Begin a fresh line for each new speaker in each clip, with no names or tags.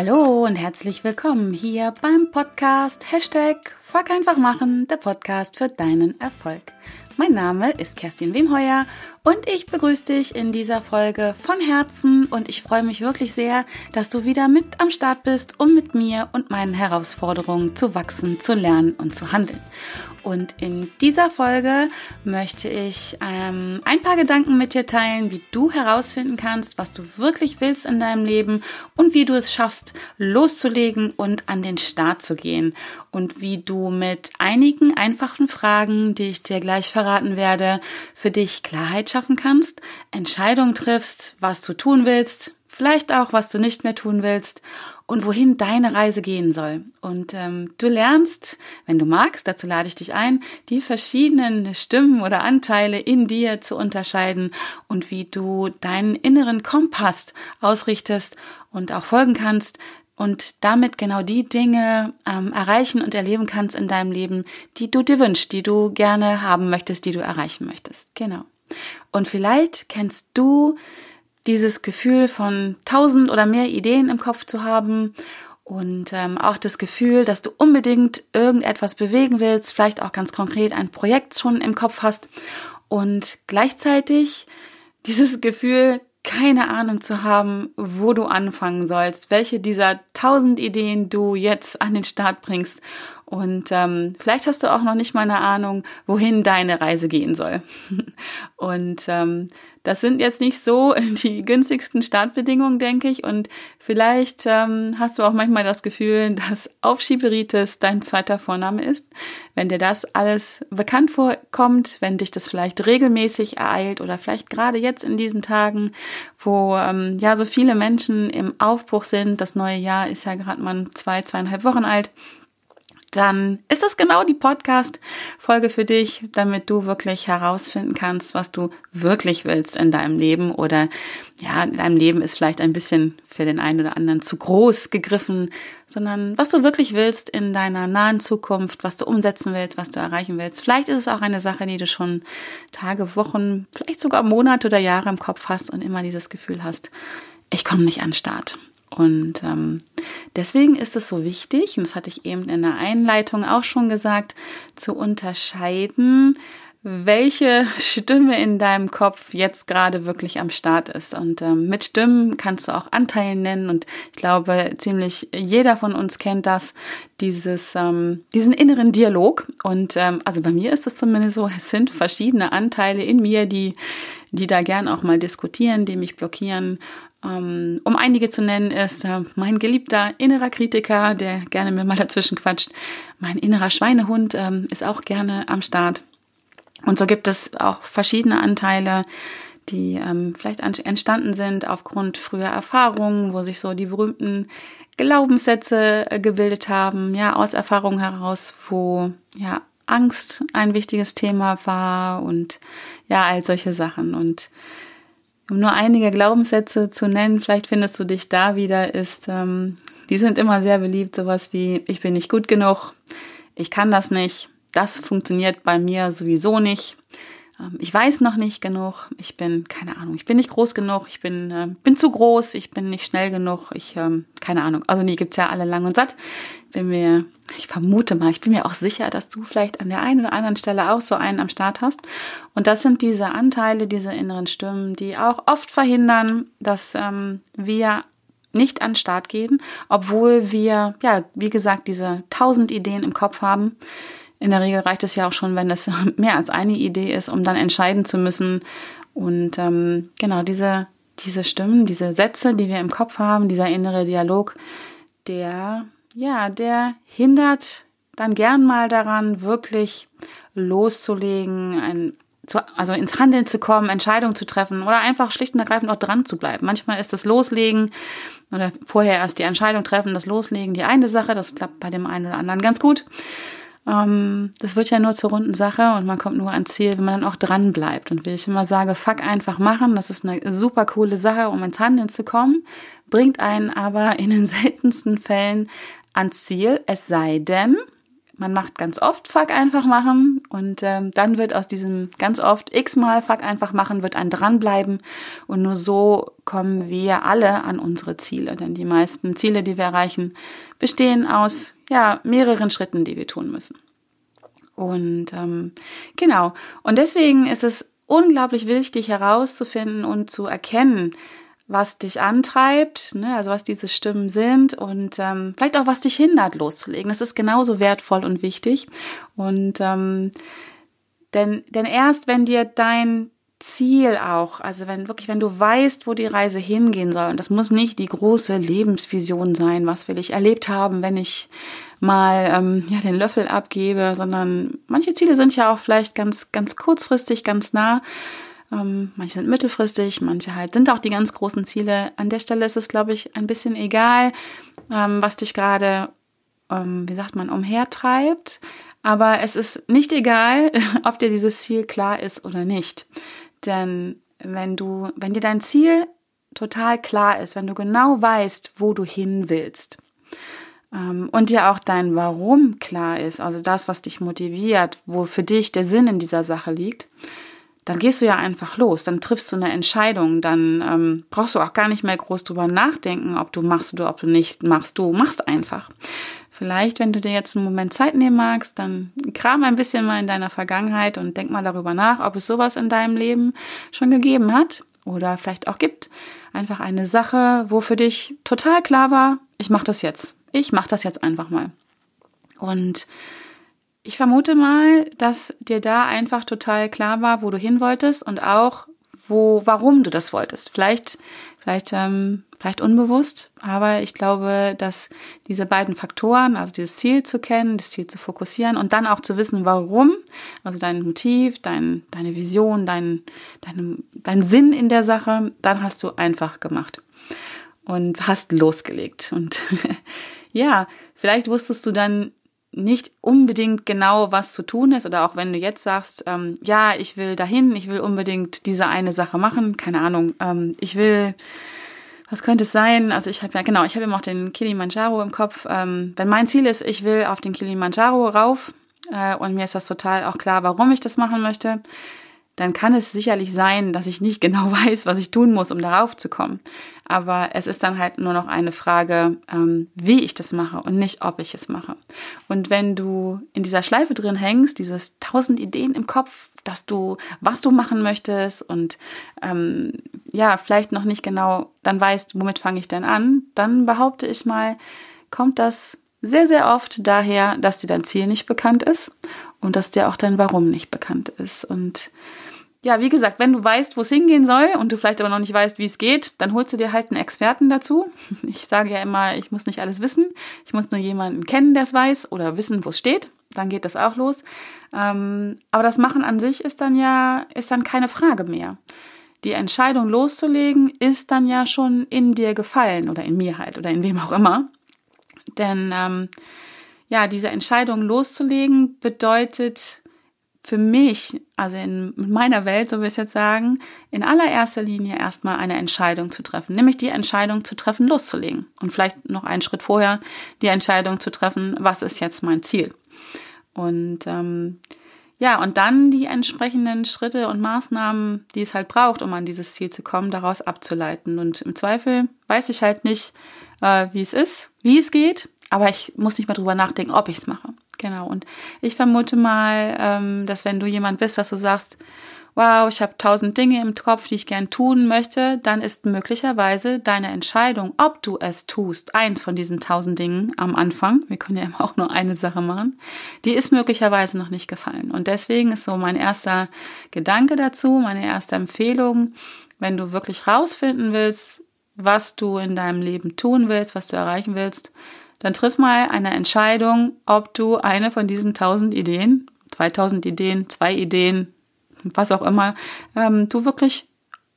Hallo und herzlich willkommen hier beim Podcast Hashtag Fuck einfach machen, der Podcast für deinen Erfolg. Mein Name ist Kerstin Wemheuer und ich begrüße dich in dieser Folge von Herzen und ich freue mich wirklich sehr, dass du wieder mit am Start bist, um mit mir und meinen Herausforderungen zu wachsen, zu lernen und zu handeln. Und in dieser Folge möchte ich ähm, ein paar Gedanken mit dir teilen, wie du herausfinden kannst, was du wirklich willst in deinem Leben und wie du es schaffst, loszulegen und an den Start zu gehen. Und wie du mit einigen einfachen Fragen, die ich dir gleich verraten werde, für dich Klarheit schaffen kannst, Entscheidungen triffst, was du tun willst, vielleicht auch, was du nicht mehr tun willst und wohin deine Reise gehen soll. Und ähm, du lernst, wenn du magst, dazu lade ich dich ein, die verschiedenen Stimmen oder Anteile in dir zu unterscheiden und wie du deinen inneren Kompass ausrichtest und auch folgen kannst, und damit genau die Dinge ähm, erreichen und erleben kannst in deinem Leben, die du dir wünschst, die du gerne haben möchtest, die du erreichen möchtest. Genau. Und vielleicht kennst du dieses Gefühl von tausend oder mehr Ideen im Kopf zu haben und ähm, auch das Gefühl, dass du unbedingt irgendetwas bewegen willst, vielleicht auch ganz konkret ein Projekt schon im Kopf hast und gleichzeitig dieses Gefühl, keine Ahnung zu haben, wo du anfangen sollst, welche dieser tausend Ideen du jetzt an den Start bringst. Und ähm, vielleicht hast du auch noch nicht mal eine Ahnung, wohin deine Reise gehen soll. Und ähm, das sind jetzt nicht so die günstigsten Startbedingungen, denke ich. Und vielleicht ähm, hast du auch manchmal das Gefühl, dass Aufschieberitis dein zweiter Vorname ist. Wenn dir das alles bekannt vorkommt, wenn dich das vielleicht regelmäßig ereilt oder vielleicht gerade jetzt in diesen Tagen, wo ähm, ja so viele Menschen im Aufbruch sind, das neue Jahr ist ja gerade mal zwei, zweieinhalb Wochen alt dann ist das genau die Podcast-Folge für dich, damit du wirklich herausfinden kannst, was du wirklich willst in deinem Leben oder ja, in deinem Leben ist vielleicht ein bisschen für den einen oder anderen zu groß gegriffen, sondern was du wirklich willst in deiner nahen Zukunft, was du umsetzen willst, was du erreichen willst. Vielleicht ist es auch eine Sache, die du schon Tage, Wochen, vielleicht sogar Monate oder Jahre im Kopf hast und immer dieses Gefühl hast, ich komme nicht an den Start. Und ähm, deswegen ist es so wichtig, und das hatte ich eben in der Einleitung auch schon gesagt, zu unterscheiden, welche Stimme in deinem Kopf jetzt gerade wirklich am Start ist. Und ähm, mit Stimmen kannst du auch Anteilen nennen. Und ich glaube, ziemlich jeder von uns kennt das, dieses, ähm, diesen inneren Dialog. Und ähm, also bei mir ist es zumindest so, es sind verschiedene Anteile in mir, die, die da gern auch mal diskutieren, die mich blockieren um einige zu nennen, ist äh, mein geliebter innerer Kritiker, der gerne mir mal dazwischen quatscht. Mein innerer Schweinehund ähm, ist auch gerne am Start. Und so gibt es auch verschiedene Anteile, die ähm, vielleicht entstanden sind aufgrund früher Erfahrungen, wo sich so die berühmten Glaubenssätze äh, gebildet haben, ja, aus Erfahrungen heraus, wo ja Angst ein wichtiges Thema war und ja, all solche Sachen. Und um nur einige Glaubenssätze zu nennen, vielleicht findest du dich da wieder, ist, ähm, die sind immer sehr beliebt, sowas wie, ich bin nicht gut genug, ich kann das nicht, das funktioniert bei mir sowieso nicht, ich weiß noch nicht genug, ich bin, keine Ahnung, ich bin nicht groß genug, ich bin, äh, bin zu groß, ich bin nicht schnell genug, ich, ähm, keine Ahnung. Also die gibt's ja alle lang und satt. Bin mir, ich vermute mal, ich bin mir auch sicher, dass du vielleicht an der einen oder anderen Stelle auch so einen am Start hast. Und das sind diese Anteile, diese inneren Stimmen, die auch oft verhindern, dass ähm, wir nicht an den Start gehen, obwohl wir, ja, wie gesagt, diese tausend Ideen im Kopf haben in der Regel reicht es ja auch schon, wenn es mehr als eine Idee ist, um dann entscheiden zu müssen. Und ähm, genau diese, diese Stimmen, diese Sätze, die wir im Kopf haben, dieser innere Dialog, der, ja, der hindert dann gern mal daran, wirklich loszulegen, ein, zu, also ins Handeln zu kommen, Entscheidungen zu treffen oder einfach schlicht und ergreifend auch dran zu bleiben. Manchmal ist das Loslegen oder vorher erst die Entscheidung treffen, das Loslegen die eine Sache, das klappt bei dem einen oder anderen ganz gut. Ähm, das wird ja nur zur runden Sache und man kommt nur ans Ziel, wenn man dann auch dran bleibt. Und wie ich immer sage, fuck einfach machen, das ist eine super coole Sache, um ins Handeln zu kommen, bringt einen aber in den seltensten Fällen ans Ziel, es sei denn, man macht ganz oft Fuck einfach machen und ähm, dann wird aus diesem ganz oft x-mal Fuck einfach machen, wird ein dranbleiben und nur so kommen wir alle an unsere Ziele. Denn die meisten Ziele, die wir erreichen, bestehen aus ja, mehreren Schritten, die wir tun müssen. Und ähm, genau, und deswegen ist es unglaublich wichtig herauszufinden und zu erkennen, was dich antreibt, ne, also was diese Stimmen sind und ähm, vielleicht auch was dich hindert, loszulegen. Das ist genauso wertvoll und wichtig. Und ähm, denn, denn erst wenn dir dein Ziel auch, also wenn wirklich, wenn du weißt, wo die Reise hingehen soll, und das muss nicht die große Lebensvision sein, was will ich erlebt haben, wenn ich mal ähm, ja den Löffel abgebe, sondern manche Ziele sind ja auch vielleicht ganz ganz kurzfristig, ganz nah ähm, manche sind mittelfristig, manche halt sind auch die ganz großen Ziele. An der Stelle ist es, glaube ich, ein bisschen egal, ähm, was dich gerade, ähm, wie sagt man, umhertreibt. Aber es ist nicht egal, ob dir dieses Ziel klar ist oder nicht. Denn wenn du, wenn dir dein Ziel total klar ist, wenn du genau weißt, wo du hin willst, ähm, und dir auch dein Warum klar ist, also das, was dich motiviert, wo für dich der Sinn in dieser Sache liegt, dann gehst du ja einfach los, dann triffst du eine Entscheidung, dann ähm, brauchst du auch gar nicht mehr groß drüber nachdenken, ob du machst oder ob du nicht machst. Du machst einfach. Vielleicht, wenn du dir jetzt einen Moment Zeit nehmen magst, dann kram ein bisschen mal in deiner Vergangenheit und denk mal darüber nach, ob es sowas in deinem Leben schon gegeben hat oder vielleicht auch gibt. Einfach eine Sache, wo für dich total klar war, ich mache das jetzt. Ich mache das jetzt einfach mal. Und ich vermute mal, dass dir da einfach total klar war, wo du hin wolltest und auch, wo, warum du das wolltest. Vielleicht, vielleicht, ähm, vielleicht unbewusst, aber ich glaube, dass diese beiden Faktoren, also dieses Ziel zu kennen, das Ziel zu fokussieren und dann auch zu wissen, warum, also dein Motiv, dein, deine Vision, dein, dein, dein Sinn in der Sache, dann hast du einfach gemacht und hast losgelegt. Und ja, vielleicht wusstest du dann nicht unbedingt genau, was zu tun ist, oder auch wenn du jetzt sagst, ähm, ja, ich will dahin, ich will unbedingt diese eine Sache machen, keine Ahnung, ähm, ich will, was könnte es sein? Also ich habe ja, genau, ich habe immer auch den Kilimanjaro im Kopf. Ähm, wenn mein Ziel ist, ich will auf den Kilimanjaro rauf, äh, und mir ist das total auch klar, warum ich das machen möchte, dann kann es sicherlich sein, dass ich nicht genau weiß, was ich tun muss, um darauf zu kommen. Aber es ist dann halt nur noch eine Frage, ähm, wie ich das mache und nicht, ob ich es mache. Und wenn du in dieser Schleife drin hängst, dieses tausend Ideen im Kopf, dass du, was du machen möchtest und ähm, ja, vielleicht noch nicht genau dann weißt, womit fange ich denn an, dann behaupte ich mal, kommt das sehr, sehr oft daher, dass dir dein Ziel nicht bekannt ist und dass dir auch dein Warum nicht bekannt ist. Und ja, wie gesagt, wenn du weißt, wo es hingehen soll und du vielleicht aber noch nicht weißt, wie es geht, dann holst du dir halt einen Experten dazu. Ich sage ja immer, ich muss nicht alles wissen. Ich muss nur jemanden kennen, der es weiß oder wissen, wo es steht. Dann geht das auch los. Ähm, aber das Machen an sich ist dann ja, ist dann keine Frage mehr. Die Entscheidung loszulegen ist dann ja schon in dir gefallen oder in mir halt oder in wem auch immer. Denn ähm, ja, diese Entscheidung loszulegen bedeutet für mich, also in meiner Welt, so will ich es jetzt sagen, in allererster Linie erstmal eine Entscheidung zu treffen, nämlich die Entscheidung zu treffen, loszulegen. Und vielleicht noch einen Schritt vorher die Entscheidung zu treffen, was ist jetzt mein Ziel. Und ähm, ja, und dann die entsprechenden Schritte und Maßnahmen, die es halt braucht, um an dieses Ziel zu kommen, daraus abzuleiten. Und im Zweifel weiß ich halt nicht, äh, wie es ist, wie es geht, aber ich muss nicht mehr drüber nachdenken, ob ich es mache. Genau. Und ich vermute mal, ähm, dass wenn du jemand bist, dass du sagst, wow, ich habe tausend Dinge im Kopf, die ich gern tun möchte, dann ist möglicherweise deine Entscheidung, ob du es tust, eins von diesen tausend Dingen am Anfang, wir können ja immer auch nur eine Sache machen, die ist möglicherweise noch nicht gefallen. Und deswegen ist so mein erster Gedanke dazu, meine erste Empfehlung, wenn du wirklich rausfinden willst, was du in deinem Leben tun willst, was du erreichen willst, dann triff mal eine Entscheidung, ob du eine von diesen tausend Ideen, 2000 Ideen, zwei Ideen, was auch immer, ähm, du wirklich,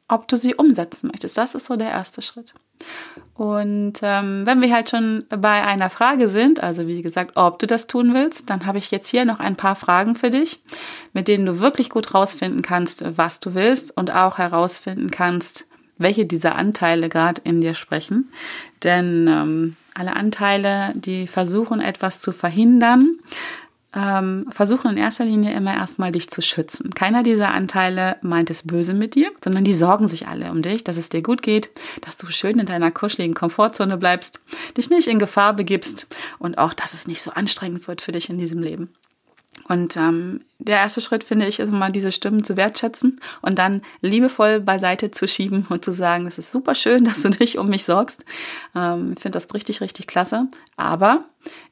ob du sie umsetzen möchtest. Das ist so der erste Schritt. Und ähm, wenn wir halt schon bei einer Frage sind, also wie gesagt, ob du das tun willst, dann habe ich jetzt hier noch ein paar Fragen für dich, mit denen du wirklich gut rausfinden kannst, was du willst und auch herausfinden kannst, welche dieser Anteile gerade in dir sprechen. Denn ähm, alle Anteile, die versuchen etwas zu verhindern, ähm, versuchen in erster Linie immer erstmal dich zu schützen. Keiner dieser Anteile meint es böse mit dir, sondern die sorgen sich alle um dich, dass es dir gut geht, dass du schön in deiner kuscheligen Komfortzone bleibst, dich nicht in Gefahr begibst und auch, dass es nicht so anstrengend wird für dich in diesem Leben. Und ähm, der erste Schritt, finde ich, ist mal diese Stimmen zu wertschätzen und dann liebevoll beiseite zu schieben und zu sagen, es ist super schön, dass du dich um mich sorgst. Ähm, ich finde das richtig, richtig klasse. Aber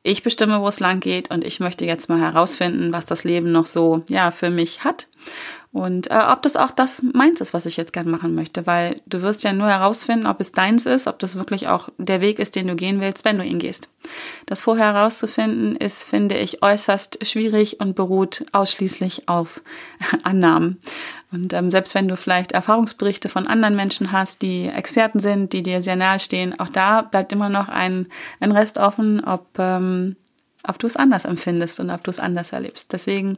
ich bestimme, wo es lang geht und ich möchte jetzt mal herausfinden, was das Leben noch so, ja, für mich hat. Und äh, ob das auch das meins ist, was ich jetzt gern machen möchte, weil du wirst ja nur herausfinden, ob es deins ist, ob das wirklich auch der Weg ist, den du gehen willst, wenn du ihn gehst. Das vorher herauszufinden ist, finde ich, äußerst schwierig und beruht ausschließlich auf Annahmen. Und ähm, selbst wenn du vielleicht Erfahrungsberichte von anderen Menschen hast, die Experten sind, die dir sehr nahe stehen, auch da bleibt immer noch ein, ein Rest offen, ob ähm, ob du es anders empfindest und ob du es anders erlebst. Deswegen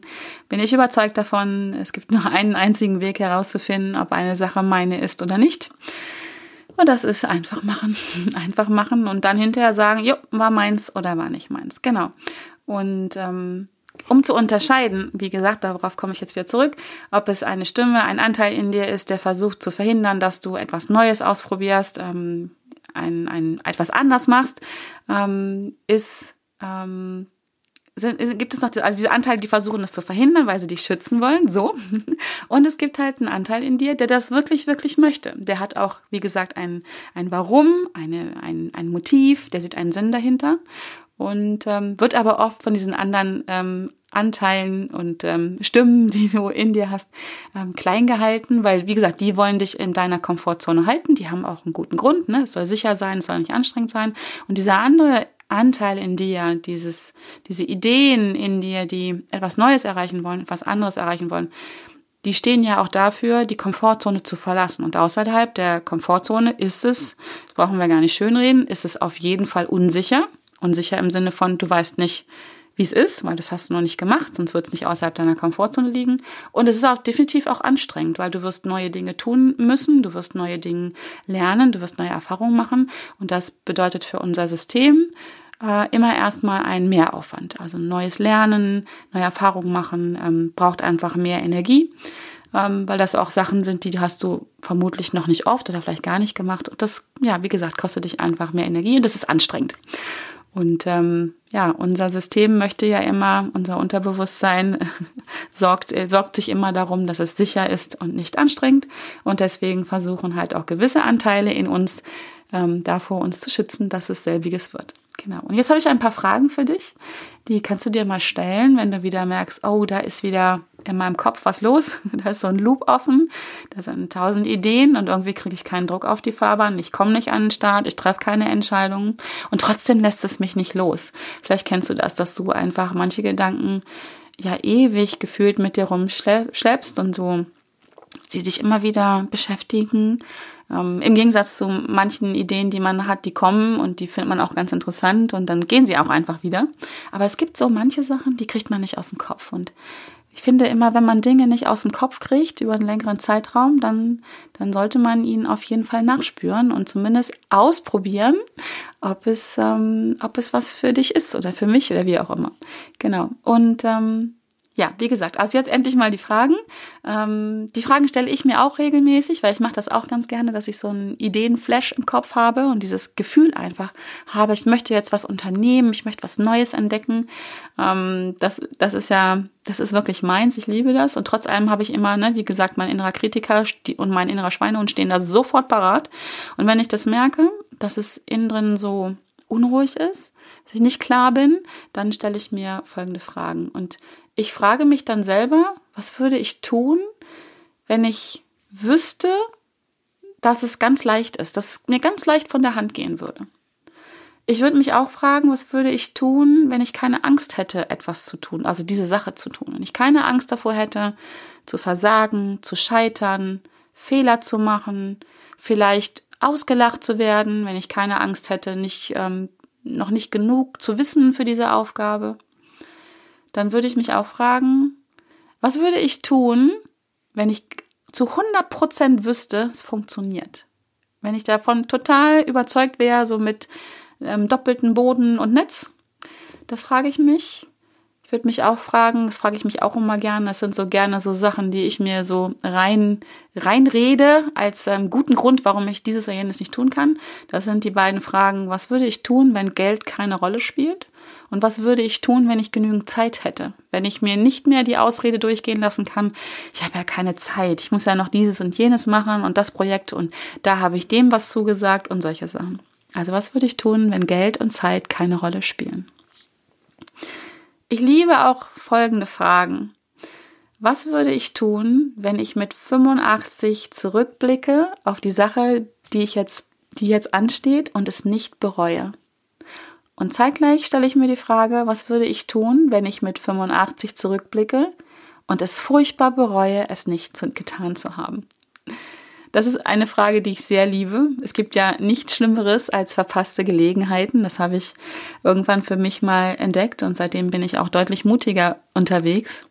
bin ich überzeugt davon, es gibt nur einen einzigen Weg herauszufinden, ob eine Sache meine ist oder nicht. Und das ist einfach machen. Einfach machen und dann hinterher sagen, jo, war meins oder war nicht meins. Genau. Und ähm, um zu unterscheiden, wie gesagt, darauf komme ich jetzt wieder zurück, ob es eine Stimme, ein Anteil in dir ist, der versucht zu verhindern, dass du etwas Neues ausprobierst, ähm, ein, ein, etwas anders machst, ähm, ist ähm, sind, gibt es noch also diese Anteile, die versuchen, das zu verhindern, weil sie dich schützen wollen, so. Und es gibt halt einen Anteil in dir, der das wirklich, wirklich möchte. Der hat auch, wie gesagt, ein, ein Warum, eine, ein, ein Motiv, der sieht einen Sinn dahinter und ähm, wird aber oft von diesen anderen ähm, Anteilen und ähm, Stimmen, die du in dir hast, ähm, klein gehalten, weil wie gesagt, die wollen dich in deiner Komfortzone halten. Die haben auch einen guten Grund. Ne? Es soll sicher sein, es soll nicht anstrengend sein. Und dieser andere Anteil in dir, dieses, diese Ideen in dir, die etwas Neues erreichen wollen, etwas anderes erreichen wollen, die stehen ja auch dafür, die Komfortzone zu verlassen. Und außerhalb der Komfortzone ist es, brauchen wir gar nicht schönreden, ist es auf jeden Fall unsicher. Unsicher im Sinne von, du weißt nicht, wie es ist, weil das hast du noch nicht gemacht, sonst wird es nicht außerhalb deiner Komfortzone liegen. Und es ist auch definitiv auch anstrengend, weil du wirst neue Dinge tun müssen, du wirst neue Dinge lernen, du wirst neue Erfahrungen machen. Und das bedeutet für unser System äh, immer erstmal ein Mehraufwand. Also neues Lernen, neue Erfahrungen machen, ähm, braucht einfach mehr Energie, ähm, weil das auch Sachen sind, die hast du vermutlich noch nicht oft oder vielleicht gar nicht gemacht. Und das, ja, wie gesagt, kostet dich einfach mehr Energie und das ist anstrengend. Und ähm, ja, unser System möchte ja immer, unser Unterbewusstsein sorgt, äh, sorgt sich immer darum, dass es sicher ist und nicht anstrengend. Und deswegen versuchen halt auch gewisse Anteile in uns ähm, davor uns zu schützen, dass es selbiges wird. Genau. Und jetzt habe ich ein paar Fragen für dich. Die kannst du dir mal stellen, wenn du wieder merkst, oh, da ist wieder in meinem Kopf was los. Da ist so ein Loop offen. Da sind tausend Ideen und irgendwie kriege ich keinen Druck auf die Fahrbahn. Ich komme nicht an den Start. Ich treffe keine Entscheidungen. Und trotzdem lässt es mich nicht los. Vielleicht kennst du das, dass du einfach manche Gedanken ja ewig gefühlt mit dir rumschleppst und so sie dich immer wieder beschäftigen ähm, Im Gegensatz zu manchen Ideen, die man hat, die kommen und die findet man auch ganz interessant und dann gehen sie auch einfach wieder. Aber es gibt so manche Sachen, die kriegt man nicht aus dem Kopf. Und ich finde immer, wenn man Dinge nicht aus dem Kopf kriegt über einen längeren Zeitraum, dann, dann sollte man ihnen auf jeden Fall nachspüren und zumindest ausprobieren, ob es, ähm, ob es was für dich ist oder für mich oder wie auch immer. Genau. Und ähm, ja, wie gesagt, also jetzt endlich mal die Fragen. Ähm, die Fragen stelle ich mir auch regelmäßig, weil ich mache das auch ganz gerne, dass ich so einen Ideenflash im Kopf habe und dieses Gefühl einfach habe, ich möchte jetzt was unternehmen, ich möchte was Neues entdecken. Ähm, das, das ist ja, das ist wirklich meins, ich liebe das. Und trotz allem habe ich immer, ne, wie gesagt, mein innerer Kritiker und mein innerer Schweinehund stehen da sofort parat. Und wenn ich das merke, dass es innen drin so unruhig ist, dass ich nicht klar bin, dann stelle ich mir folgende Fragen. Und ich frage mich dann selber, was würde ich tun, wenn ich wüsste, dass es ganz leicht ist, dass es mir ganz leicht von der Hand gehen würde. Ich würde mich auch fragen, was würde ich tun, wenn ich keine Angst hätte, etwas zu tun, also diese Sache zu tun. Wenn ich keine Angst davor hätte, zu versagen, zu scheitern, Fehler zu machen, vielleicht ausgelacht zu werden, wenn ich keine Angst hätte, nicht, ähm, noch nicht genug zu wissen für diese Aufgabe dann würde ich mich auch fragen, was würde ich tun, wenn ich zu 100 Prozent wüsste, es funktioniert? Wenn ich davon total überzeugt wäre, so mit ähm, doppelten Boden und Netz, das frage ich mich. Ich würde mich auch fragen, das frage ich mich auch immer gerne, das sind so gerne so Sachen, die ich mir so rein reinrede als ähm, guten Grund, warum ich dieses oder jenes nicht tun kann. Das sind die beiden Fragen, was würde ich tun, wenn Geld keine Rolle spielt? Und was würde ich tun, wenn ich genügend Zeit hätte? Wenn ich mir nicht mehr die Ausrede durchgehen lassen kann, ich habe ja keine Zeit, ich muss ja noch dieses und jenes machen und das Projekt und da habe ich dem was zugesagt und solche Sachen. Also was würde ich tun, wenn Geld und Zeit keine Rolle spielen? Ich liebe auch folgende Fragen. Was würde ich tun, wenn ich mit 85 zurückblicke auf die Sache, die ich jetzt, die jetzt ansteht und es nicht bereue? Und zeitgleich stelle ich mir die Frage, was würde ich tun, wenn ich mit 85 zurückblicke und es furchtbar bereue, es nicht getan zu haben? Das ist eine Frage, die ich sehr liebe. Es gibt ja nichts Schlimmeres als verpasste Gelegenheiten. Das habe ich irgendwann für mich mal entdeckt und seitdem bin ich auch deutlich mutiger unterwegs.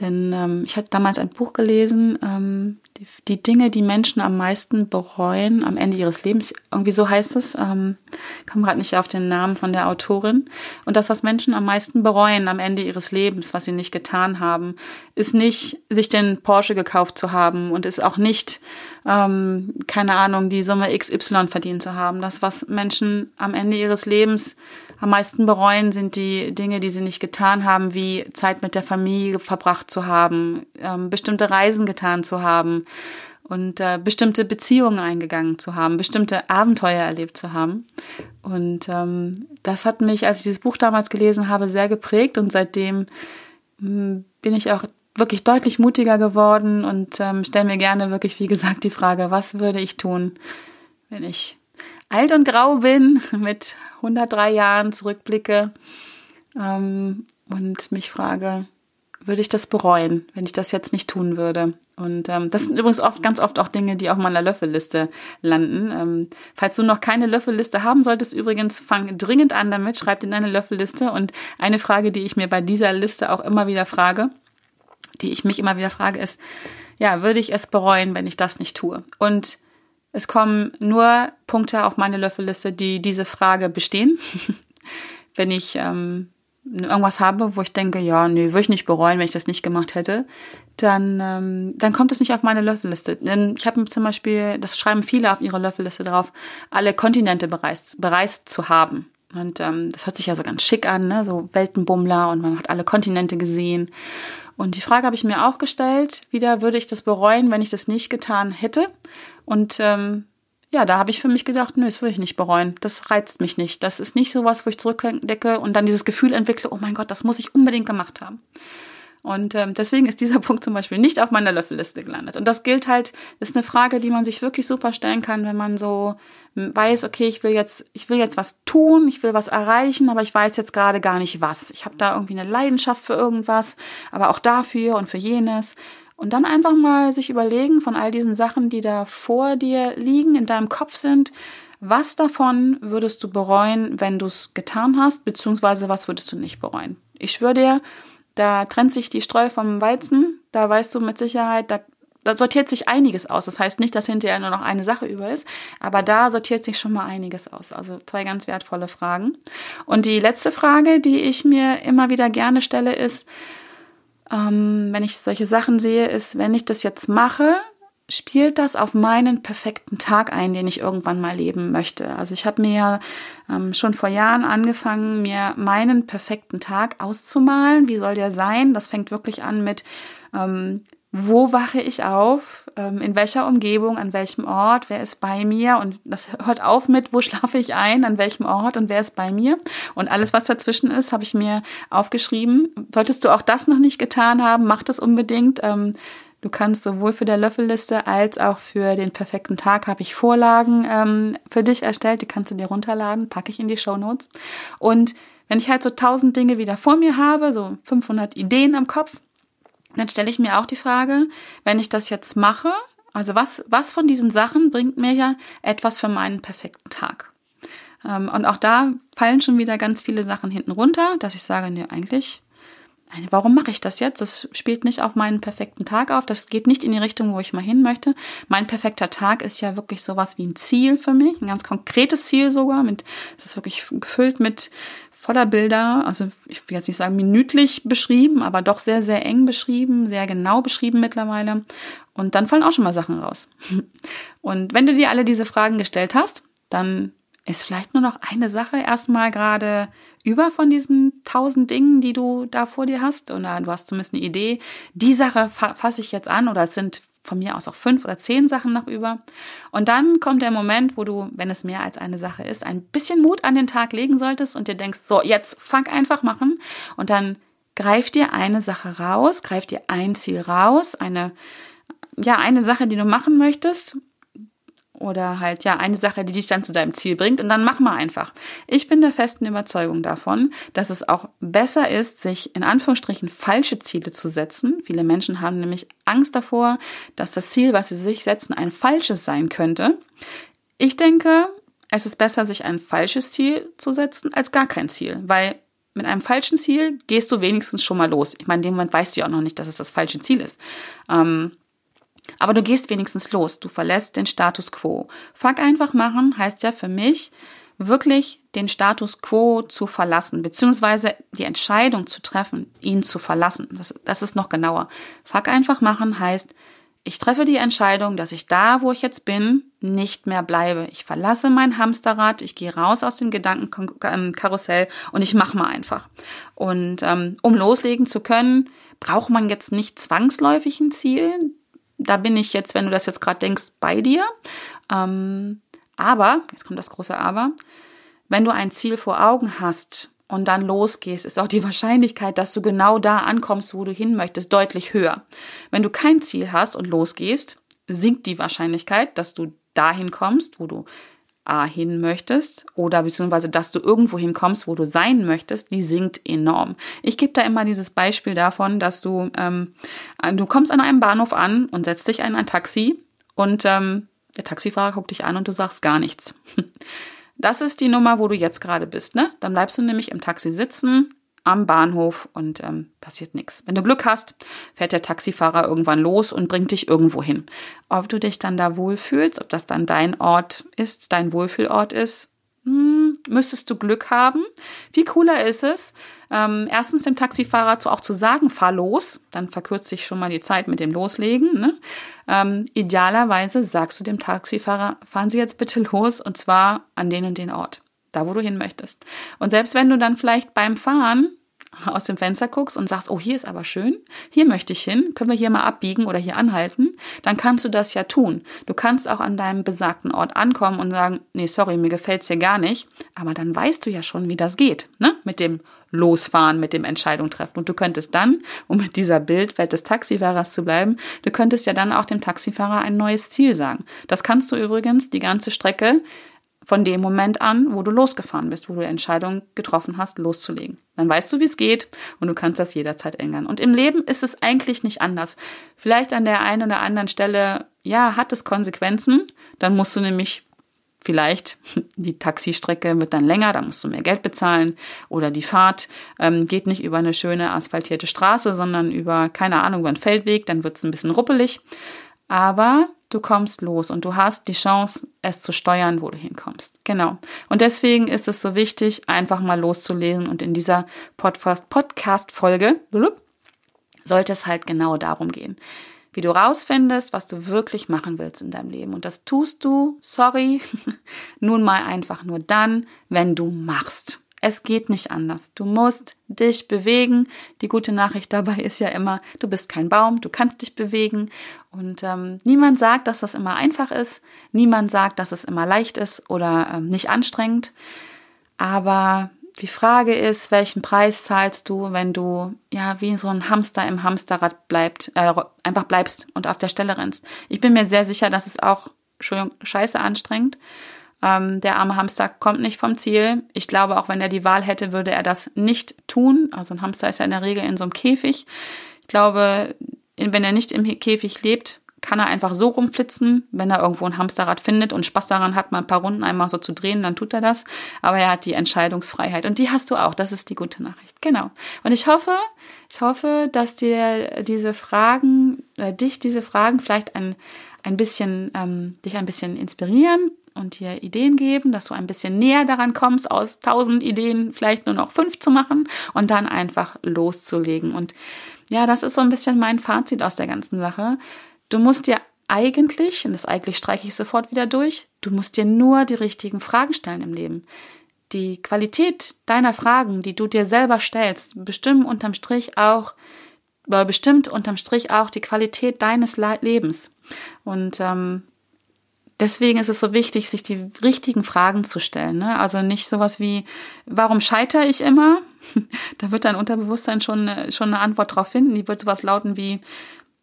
Denn ähm, ich hatte damals ein Buch gelesen, ähm, die, die, Dinge, die Menschen am meisten bereuen am Ende ihres Lebens. Irgendwie so heißt es. Ähm, komme gerade nicht auf den Namen von der Autorin. Und das, was Menschen am meisten bereuen am Ende ihres Lebens, was sie nicht getan haben, ist nicht, sich den Porsche gekauft zu haben und ist auch nicht, ähm, keine Ahnung, die Summe XY verdient zu haben. Das, was Menschen am Ende ihres Lebens am meisten bereuen, sind die Dinge, die sie nicht getan haben, wie Zeit mit der Familie verbracht zu haben, ähm, bestimmte Reisen getan zu haben und äh, bestimmte Beziehungen eingegangen zu haben, bestimmte Abenteuer erlebt zu haben. Und ähm, das hat mich, als ich dieses Buch damals gelesen habe, sehr geprägt und seitdem hm, bin ich auch wirklich deutlich mutiger geworden und ähm, stelle mir gerne wirklich, wie gesagt, die Frage, was würde ich tun, wenn ich alt und grau bin, mit 103 Jahren zurückblicke ähm, und mich frage, würde ich das bereuen, wenn ich das jetzt nicht tun würde? Und ähm, das sind übrigens oft, ganz oft auch Dinge, die auf meiner Löffelliste landen. Ähm, falls du noch keine Löffelliste haben solltest, übrigens, fang dringend an damit, schreib in deine Löffelliste. Und eine Frage, die ich mir bei dieser Liste auch immer wieder frage, die ich mich immer wieder frage, ist, ja, würde ich es bereuen, wenn ich das nicht tue? Und es kommen nur Punkte auf meine Löffelliste, die diese Frage bestehen. wenn ich ähm, irgendwas habe, wo ich denke, ja, nee, würde ich nicht bereuen, wenn ich das nicht gemacht hätte, dann, ähm, dann kommt es nicht auf meine Löffelliste. Denn ich habe zum Beispiel, das schreiben viele auf ihre Löffelliste drauf, alle Kontinente bereist, bereist zu haben. Und ähm, das hört sich ja so ganz schick an, ne? so Weltenbummler und man hat alle Kontinente gesehen. Und die Frage habe ich mir auch gestellt, wieder würde ich das bereuen, wenn ich das nicht getan hätte. Und ähm, ja, da habe ich für mich gedacht, nö, das würde ich nicht bereuen. Das reizt mich nicht. Das ist nicht so was, wo ich zurückdecke und dann dieses Gefühl entwickle, oh mein Gott, das muss ich unbedingt gemacht haben. Und ähm, deswegen ist dieser Punkt zum Beispiel nicht auf meiner Löffelliste gelandet. Und das gilt halt, das ist eine Frage, die man sich wirklich super stellen kann, wenn man so weiß, okay, ich will jetzt, ich will jetzt was tun, ich will was erreichen, aber ich weiß jetzt gerade gar nicht was. Ich habe da irgendwie eine Leidenschaft für irgendwas, aber auch dafür und für jenes. Und dann einfach mal sich überlegen von all diesen Sachen, die da vor dir liegen, in deinem Kopf sind, was davon würdest du bereuen, wenn du es getan hast, beziehungsweise was würdest du nicht bereuen? Ich schwöre dir, da trennt sich die Streu vom Weizen. Da weißt du mit Sicherheit, da, da sortiert sich einiges aus. Das heißt nicht, dass hinterher nur noch eine Sache über ist, aber da sortiert sich schon mal einiges aus. Also zwei ganz wertvolle Fragen. Und die letzte Frage, die ich mir immer wieder gerne stelle, ist, ähm, wenn ich solche Sachen sehe, ist, wenn ich das jetzt mache, spielt das auf meinen perfekten Tag ein, den ich irgendwann mal leben möchte. Also ich habe mir ähm, schon vor Jahren angefangen, mir meinen perfekten Tag auszumalen. Wie soll der sein? Das fängt wirklich an mit, ähm, wo wache ich auf, ähm, in welcher Umgebung, an welchem Ort, wer ist bei mir und das hört auf mit, wo schlafe ich ein, an welchem Ort und wer ist bei mir und alles, was dazwischen ist, habe ich mir aufgeschrieben. Solltest du auch das noch nicht getan haben, mach das unbedingt. Ähm, Du kannst sowohl für der Löffelliste als auch für den perfekten Tag habe ich Vorlagen ähm, für dich erstellt. Die kannst du dir runterladen, packe ich in die Show Notes. Und wenn ich halt so tausend Dinge wieder vor mir habe, so 500 Ideen im Kopf, dann stelle ich mir auch die Frage, wenn ich das jetzt mache, also was, was von diesen Sachen bringt mir ja etwas für meinen perfekten Tag? Ähm, und auch da fallen schon wieder ganz viele Sachen hinten runter, dass ich sage, nee, eigentlich warum mache ich das jetzt? Das spielt nicht auf meinen perfekten Tag auf. Das geht nicht in die Richtung, wo ich mal hin möchte. Mein perfekter Tag ist ja wirklich sowas wie ein Ziel für mich, ein ganz konkretes Ziel sogar. Mit, es ist wirklich gefüllt mit voller Bilder, also ich will jetzt nicht sagen minütlich beschrieben, aber doch sehr, sehr eng beschrieben, sehr genau beschrieben mittlerweile. Und dann fallen auch schon mal Sachen raus. Und wenn du dir alle diese Fragen gestellt hast, dann ist vielleicht nur noch eine Sache erstmal gerade über von diesen tausend Dingen, die du da vor dir hast. Oder du hast zumindest eine Idee. Die Sache fa fasse ich jetzt an oder es sind von mir aus auch fünf oder zehn Sachen noch über. Und dann kommt der Moment, wo du, wenn es mehr als eine Sache ist, ein bisschen Mut an den Tag legen solltest und dir denkst, so, jetzt fang einfach machen. Und dann greif dir eine Sache raus, greif dir ein Ziel raus, eine, ja, eine Sache, die du machen möchtest oder halt ja eine Sache, die dich dann zu deinem Ziel bringt und dann mach mal einfach. Ich bin der festen Überzeugung davon, dass es auch besser ist, sich in Anführungsstrichen falsche Ziele zu setzen. Viele Menschen haben nämlich Angst davor, dass das Ziel, was sie sich setzen, ein falsches sein könnte. Ich denke, es ist besser, sich ein falsches Ziel zu setzen, als gar kein Ziel, weil mit einem falschen Ziel gehst du wenigstens schon mal los. Ich meine, in dem Moment weißt du ja auch noch nicht, dass es das falsche Ziel ist. Ähm, aber du gehst wenigstens los, du verlässt den Status quo. Fuck einfach machen heißt ja für mich, wirklich den Status quo zu verlassen, beziehungsweise die Entscheidung zu treffen, ihn zu verlassen. Das, das ist noch genauer. Fuck einfach machen heißt, ich treffe die Entscheidung, dass ich da, wo ich jetzt bin, nicht mehr bleibe. Ich verlasse mein Hamsterrad, ich gehe raus aus dem Gedankenkarussell und ich mache mal einfach. Und ähm, um loslegen zu können, braucht man jetzt nicht zwangsläufig ein Ziel da bin ich jetzt, wenn du das jetzt gerade denkst, bei dir. Ähm, aber, jetzt kommt das große Aber, wenn du ein Ziel vor Augen hast und dann losgehst, ist auch die Wahrscheinlichkeit, dass du genau da ankommst, wo du hin möchtest, deutlich höher. Wenn du kein Ziel hast und losgehst, sinkt die Wahrscheinlichkeit, dass du dahin kommst, wo du A hin möchtest oder beziehungsweise dass du irgendwo hinkommst, wo du sein möchtest, die sinkt enorm. Ich gebe da immer dieses Beispiel davon, dass du ähm, du kommst an einem Bahnhof an und setzt dich in ein Taxi und ähm, der Taxifahrer guckt dich an und du sagst gar nichts. Das ist die Nummer, wo du jetzt gerade bist, ne? Dann bleibst du nämlich im Taxi sitzen, am Bahnhof und ähm, passiert nichts. Wenn du Glück hast, fährt der Taxifahrer irgendwann los und bringt dich irgendwo hin. Ob du dich dann da wohlfühlst, ob das dann dein Ort ist, dein Wohlfühlort ist, hm, müsstest du Glück haben. Wie cooler ist es, ähm, erstens dem Taxifahrer zu, auch zu sagen, fahr los, dann verkürzt sich schon mal die Zeit mit dem Loslegen. Ne? Ähm, idealerweise sagst du dem Taxifahrer, fahren Sie jetzt bitte los und zwar an den und den Ort da wo du hin möchtest. Und selbst wenn du dann vielleicht beim Fahren aus dem Fenster guckst und sagst, oh, hier ist aber schön, hier möchte ich hin, können wir hier mal abbiegen oder hier anhalten, dann kannst du das ja tun. Du kannst auch an deinem besagten Ort ankommen und sagen, nee, sorry, mir gefällt's hier gar nicht, aber dann weißt du ja schon, wie das geht, ne? Mit dem Losfahren, mit dem Entscheidung treffen. Und du könntest dann, um mit dieser Bildwelt des Taxifahrers zu bleiben, du könntest ja dann auch dem Taxifahrer ein neues Ziel sagen. Das kannst du übrigens die ganze Strecke von dem Moment an, wo du losgefahren bist, wo du die Entscheidung getroffen hast, loszulegen. Dann weißt du, wie es geht und du kannst das jederzeit ändern. Und im Leben ist es eigentlich nicht anders. Vielleicht an der einen oder anderen Stelle, ja, hat es Konsequenzen. Dann musst du nämlich vielleicht die Taxistrecke wird dann länger, da musst du mehr Geld bezahlen oder die Fahrt ähm, geht nicht über eine schöne asphaltierte Straße, sondern über, keine Ahnung, über einen Feldweg, dann wird es ein bisschen ruppelig. Aber du kommst los und du hast die Chance, es zu steuern, wo du hinkommst. Genau. Und deswegen ist es so wichtig, einfach mal loszulesen und in dieser Podcast-Folge sollte es halt genau darum gehen. Wie du rausfindest, was du wirklich machen willst in deinem Leben. Und das tust du, sorry, nun mal einfach nur dann, wenn du machst. Es geht nicht anders. Du musst dich bewegen. Die gute Nachricht dabei ist ja immer, du bist kein Baum, du kannst dich bewegen. Und ähm, niemand sagt, dass das immer einfach ist. Niemand sagt, dass es immer leicht ist oder ähm, nicht anstrengend. Aber die Frage ist, welchen Preis zahlst du, wenn du ja wie so ein Hamster im Hamsterrad bleibt, äh, einfach bleibst und auf der Stelle rennst. Ich bin mir sehr sicher, dass es auch schon scheiße anstrengend. Ähm, der arme Hamster kommt nicht vom Ziel. Ich glaube, auch wenn er die Wahl hätte, würde er das nicht tun. Also ein Hamster ist ja in der Regel in so einem Käfig. Ich glaube, wenn er nicht im Käfig lebt, kann er einfach so rumflitzen. Wenn er irgendwo ein Hamsterrad findet und Spaß daran hat, mal ein paar Runden einmal so zu drehen, dann tut er das. Aber er hat die Entscheidungsfreiheit und die hast du auch. Das ist die gute Nachricht. Genau. Und ich hoffe, ich hoffe, dass dir diese Fragen, äh, dich diese Fragen vielleicht ein, ein bisschen, ähm, dich ein bisschen inspirieren, und dir Ideen geben, dass du ein bisschen näher daran kommst, aus tausend Ideen vielleicht nur noch fünf zu machen und dann einfach loszulegen. Und ja, das ist so ein bisschen mein Fazit aus der ganzen Sache. Du musst dir eigentlich, und das eigentlich streiche ich sofort wieder durch, du musst dir nur die richtigen Fragen stellen im Leben. Die Qualität deiner Fragen, die du dir selber stellst, bestimmen unterm Strich auch, bestimmt unterm Strich auch die Qualität deines Lebens. Und ähm, deswegen ist es so wichtig, sich die richtigen Fragen zu stellen. Ne? Also nicht sowas wie, warum scheitere ich immer? da wird dein Unterbewusstsein schon, schon eine Antwort drauf finden. Die wird sowas lauten wie,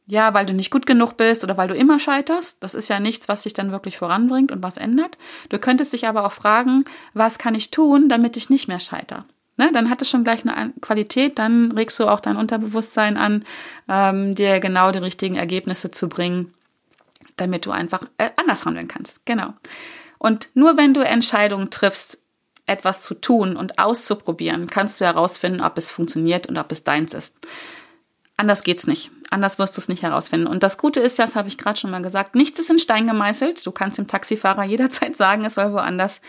ja, weil du nicht gut genug bist oder weil du immer scheiterst. Das ist ja nichts, was dich dann wirklich voranbringt und was ändert. Du könntest dich aber auch fragen, was kann ich tun, damit ich nicht mehr scheitere? Ne, dann hat es schon gleich eine Qualität, dann regst du auch dein Unterbewusstsein an, ähm, dir genau die richtigen Ergebnisse zu bringen, damit du einfach äh, anders handeln kannst. Genau. Und nur wenn du Entscheidungen triffst, etwas zu tun und auszuprobieren, kannst du herausfinden, ob es funktioniert und ob es deins ist. Anders geht's nicht. Anders wirst du es nicht herausfinden. Und das Gute ist ja, das habe ich gerade schon mal gesagt, nichts ist in Stein gemeißelt. Du kannst dem Taxifahrer jederzeit sagen, es soll woanders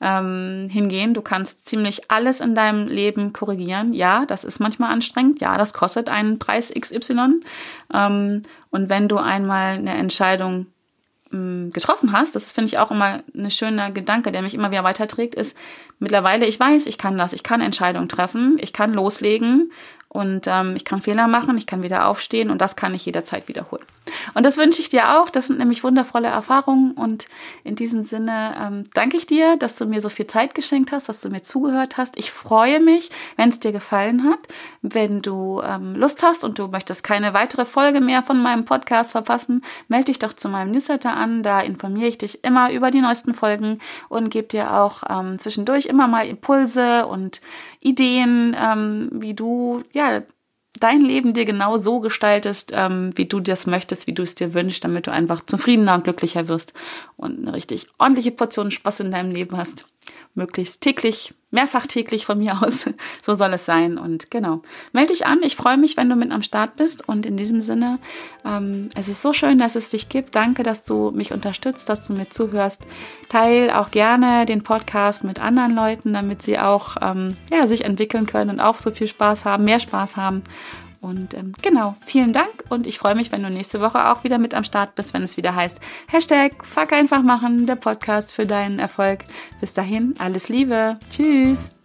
ähm, hingehen. Du kannst ziemlich alles in deinem Leben korrigieren. Ja, das ist manchmal anstrengend. Ja, das kostet einen Preis XY. Ähm, und wenn du einmal eine Entscheidung ähm, getroffen hast, das finde ich auch immer ein schöner Gedanke, der mich immer wieder weiterträgt, ist mittlerweile, ich weiß, ich kann das, ich kann Entscheidungen treffen, ich kann loslegen und ähm, ich kann Fehler machen, ich kann wieder aufstehen und das kann ich jederzeit wiederholen. Und das wünsche ich dir auch. Das sind nämlich wundervolle Erfahrungen. Und in diesem Sinne ähm, danke ich dir, dass du mir so viel Zeit geschenkt hast, dass du mir zugehört hast. Ich freue mich, wenn es dir gefallen hat. Wenn du ähm, Lust hast und du möchtest keine weitere Folge mehr von meinem Podcast verpassen, melde dich doch zu meinem Newsletter an. Da informiere ich dich immer über die neuesten Folgen und gebe dir auch ähm, zwischendurch immer mal Impulse und Ideen, ähm, wie du ja dein Leben dir genau so gestaltest, ähm, wie du das möchtest, wie du es dir wünschst, damit du einfach zufriedener und glücklicher wirst und eine richtig ordentliche Portion Spaß in deinem Leben hast möglichst täglich, mehrfach täglich von mir aus. so soll es sein. Und genau, melde dich an. Ich freue mich, wenn du mit am Start bist. Und in diesem Sinne, ähm, es ist so schön, dass es dich gibt. Danke, dass du mich unterstützt, dass du mir zuhörst. Teil auch gerne den Podcast mit anderen Leuten, damit sie auch ähm, ja, sich entwickeln können und auch so viel Spaß haben, mehr Spaß haben. Und ähm, genau, vielen Dank und ich freue mich, wenn du nächste Woche auch wieder mit am Start bist, wenn es wieder heißt Hashtag Fuck einfach machen, der Podcast für deinen Erfolg. Bis dahin, alles Liebe. Tschüss.